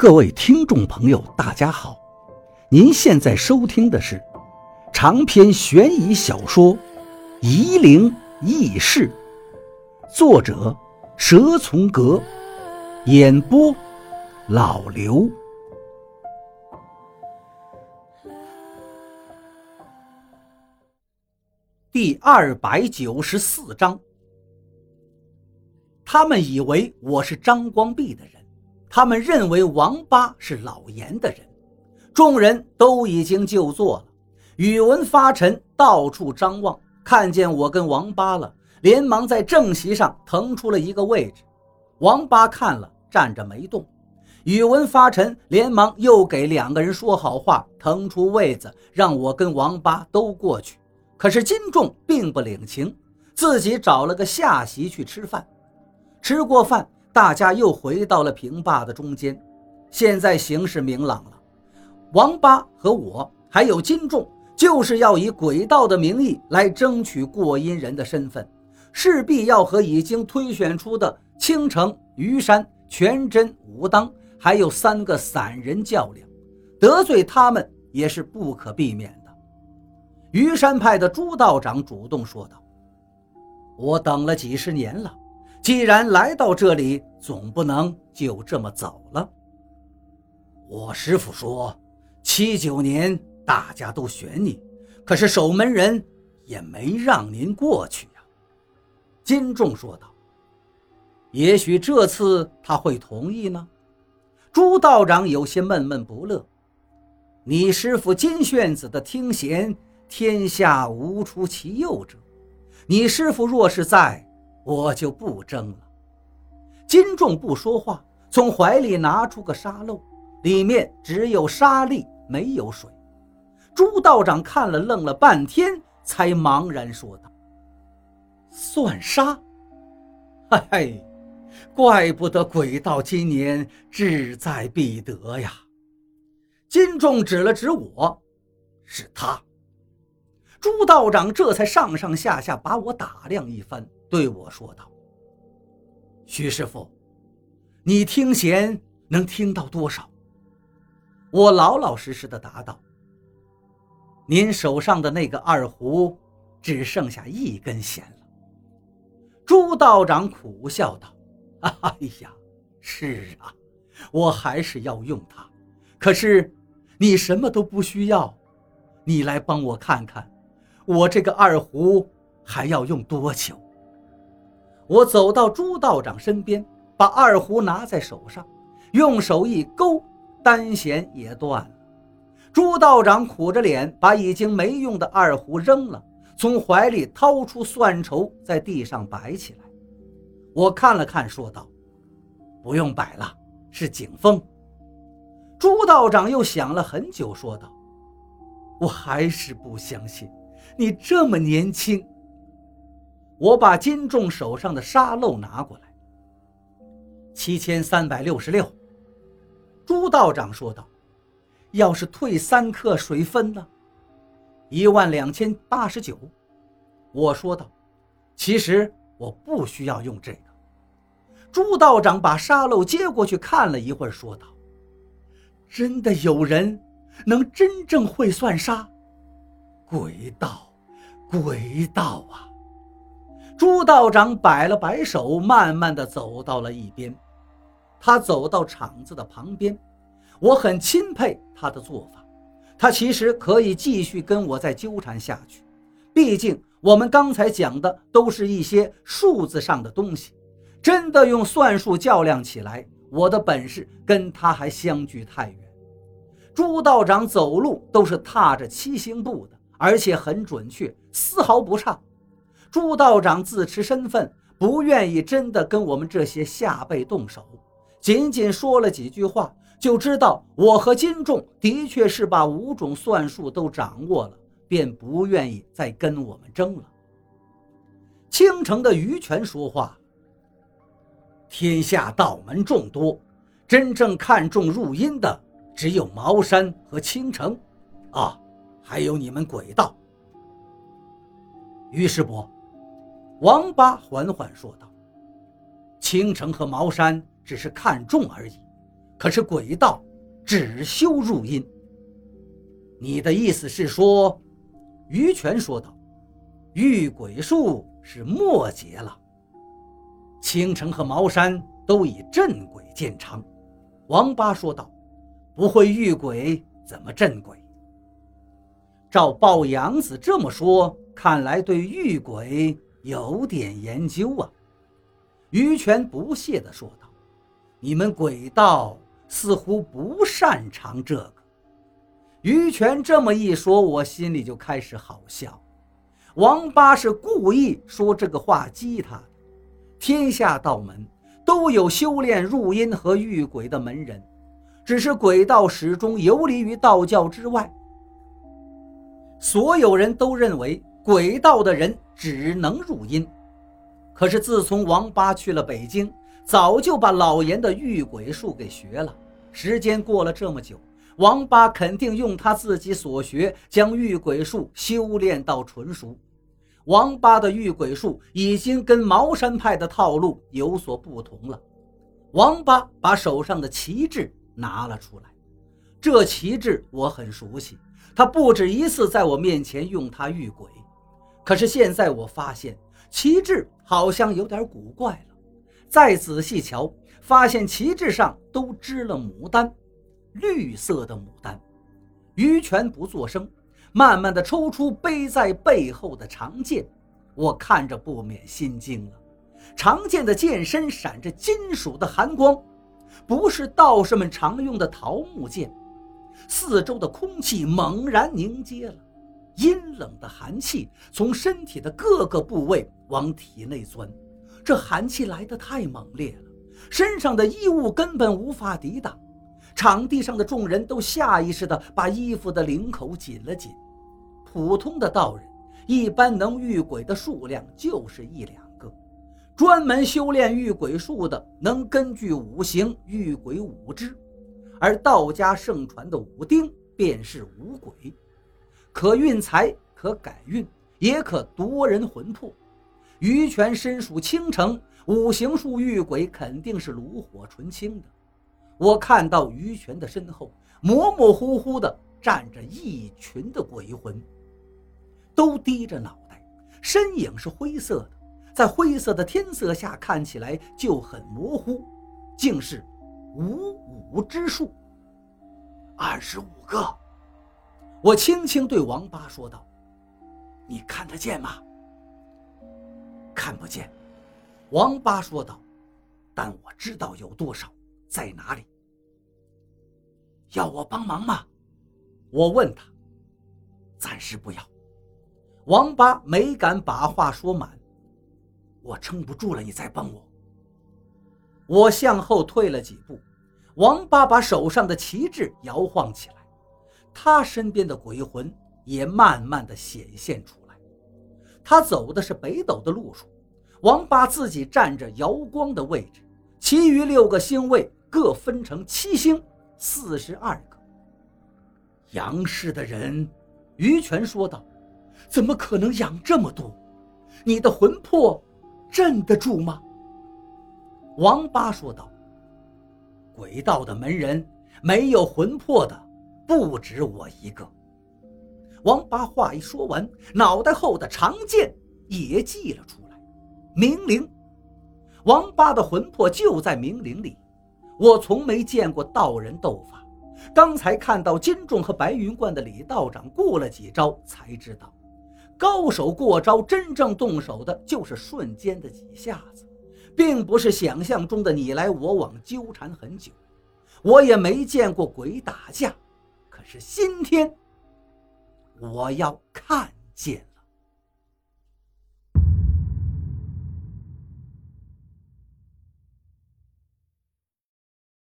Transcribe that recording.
各位听众朋友，大家好！您现在收听的是长篇悬疑小说《夷陵轶事》，作者蛇从阁，演播老刘。第二百九十四章，他们以为我是张光弼的人。他们认为王八是老严的人，众人都已经就座了。宇文发沉到处张望，看见我跟王八了，连忙在正席上腾出了一个位置。王八看了，站着没动。宇文发沉连忙又给两个人说好话，腾出位子，让我跟王八都过去。可是金仲并不领情，自己找了个下席去吃饭。吃过饭。大家又回到了平坝的中间，现在形势明朗了。王八和我还有金仲，就是要以鬼道的名义来争取过阴人的身份，势必要和已经推选出的青城、虞山、全真、武当还有三个散人较量，得罪他们也是不可避免的。虞山派的朱道长主动说道：“我等了几十年了。”既然来到这里，总不能就这么走了。我师傅说，七九年大家都选你，可是守门人也没让您过去呀。金仲说道：“也许这次他会同意呢。”朱道长有些闷闷不乐：“你师傅金炫子的听贤，天下无出其右者。你师傅若是在……”我就不争了。金仲不说话，从怀里拿出个沙漏，里面只有沙粒，没有水。朱道长看了，愣了半天，才茫然说道：“算沙？嘿嘿，怪不得鬼道今年志在必得呀！”金仲指了指我，是他。朱道长这才上上下下把我打量一番。对我说道：“徐师傅，你听弦能听到多少？”我老老实实的答道：“您手上的那个二胡只剩下一根弦了。”朱道长苦笑道：“哎呀，是啊，我还是要用它。可是你什么都不需要，你来帮我看看，我这个二胡还要用多久？”我走到朱道长身边，把二胡拿在手上，用手一勾，单弦也断了。朱道长苦着脸，把已经没用的二胡扔了，从怀里掏出算筹，在地上摆起来。我看了看，说道：“不用摆了，是景风。”朱道长又想了很久，说道：“我还是不相信，你这么年轻。”我把金仲手上的沙漏拿过来，七千三百六十六。朱道长说道：“要是退三克水分呢？”一万两千八十九。我说道：“其实我不需要用这个。”朱道长把沙漏接过去看了一会儿，说道：“真的有人能真正会算沙？鬼道，鬼道啊！”朱道长摆了摆手，慢慢的走到了一边。他走到场子的旁边，我很钦佩他的做法。他其实可以继续跟我再纠缠下去，毕竟我们刚才讲的都是一些数字上的东西，真的用算术较量起来，我的本事跟他还相距太远。朱道长走路都是踏着七星步的，而且很准确，丝毫不差。朱道长自持身份，不愿意真的跟我们这些下辈动手，仅仅说了几句话，就知道我和金仲的确是把五种算术都掌握了，便不愿意再跟我们争了。青城的余权说话：“天下道门众多，真正看重入阴的只有茅山和青城，啊，还有你们鬼道。”于师伯。王八缓缓说道：“青城和茅山只是看重而已，可是鬼道只修入阴。你的意思是说？于权说道：“遇鬼术是末节了。青城和茅山都以镇鬼见长。”王八说道：“不会遇鬼，怎么镇鬼？”照鲍阳子这么说，看来对遇鬼有点研究啊。于权不屑地说道：“你们鬼道似乎不擅长这个。”于权这么一说，我心里就开始好笑。王八是故意说这个话激他的。天下道门都有修炼入阴和遇鬼的门人，只是鬼道始终游离于道教之外。所有人都认为鬼道的人只能入阴。可是自从王八去了北京，早就把老严的遇鬼术给学了。时间过了这么久。王八肯定用他自己所学，将遇鬼术修炼到纯熟。王八的遇鬼术已经跟茅山派的套路有所不同了。王八把手上的旗帜拿了出来，这旗帜我很熟悉，他不止一次在我面前用它遇鬼。可是现在我发现旗帜好像有点古怪了，再仔细瞧，发现旗帜上都织了牡丹。绿色的牡丹，于权不作声，慢慢的抽出背在背后的长剑。我看着不免心惊了。长剑的剑身闪着金属的寒光，不是道士们常用的桃木剑。四周的空气猛然凝结了，阴冷的寒气从身体的各个部位往体内钻。这寒气来得太猛烈了，身上的衣物根本无法抵挡。场地上的众人都下意识地把衣服的领口紧了紧。普通的道人，一般能遇鬼的数量就是一两个；专门修炼遇鬼术的，能根据五行遇鬼五只。而道家盛传的五丁便是五鬼，可运财，可改运，也可夺人魂魄。于泉身属青城，五行术遇鬼肯定是炉火纯青的。我看到于泉的身后，模模糊糊的站着一群的鬼魂，都低着脑袋，身影是灰色的，在灰色的天色下看起来就很模糊，竟是五五之数，二十五个。我轻轻对王八说道：“你看得见吗？”“看不见。”王八说道，“但我知道有多少，在哪里。”要我帮忙吗？我问他。暂时不要。王八没敢把话说满。我撑不住了，你再帮我。我向后退了几步。王八把手上的旗帜摇晃起来，他身边的鬼魂也慢慢的显现出来。他走的是北斗的路数。王八自己站着瑶光的位置，其余六个星位各分成七星。四十二个杨氏的人，于权说道：“怎么可能养这么多？你的魂魄镇得住吗？”王八说道：“鬼道的门人没有魂魄的不止我一个。”王八话一说完，脑袋后的长剑也祭了出来。明灵，王八的魂魄就在明灵里。我从没见过道人斗法，刚才看到金仲和白云观的李道长过了几招，才知道，高手过招，真正动手的就是瞬间的几下子，并不是想象中的你来我往纠缠很久。我也没见过鬼打架，是今天我要看见。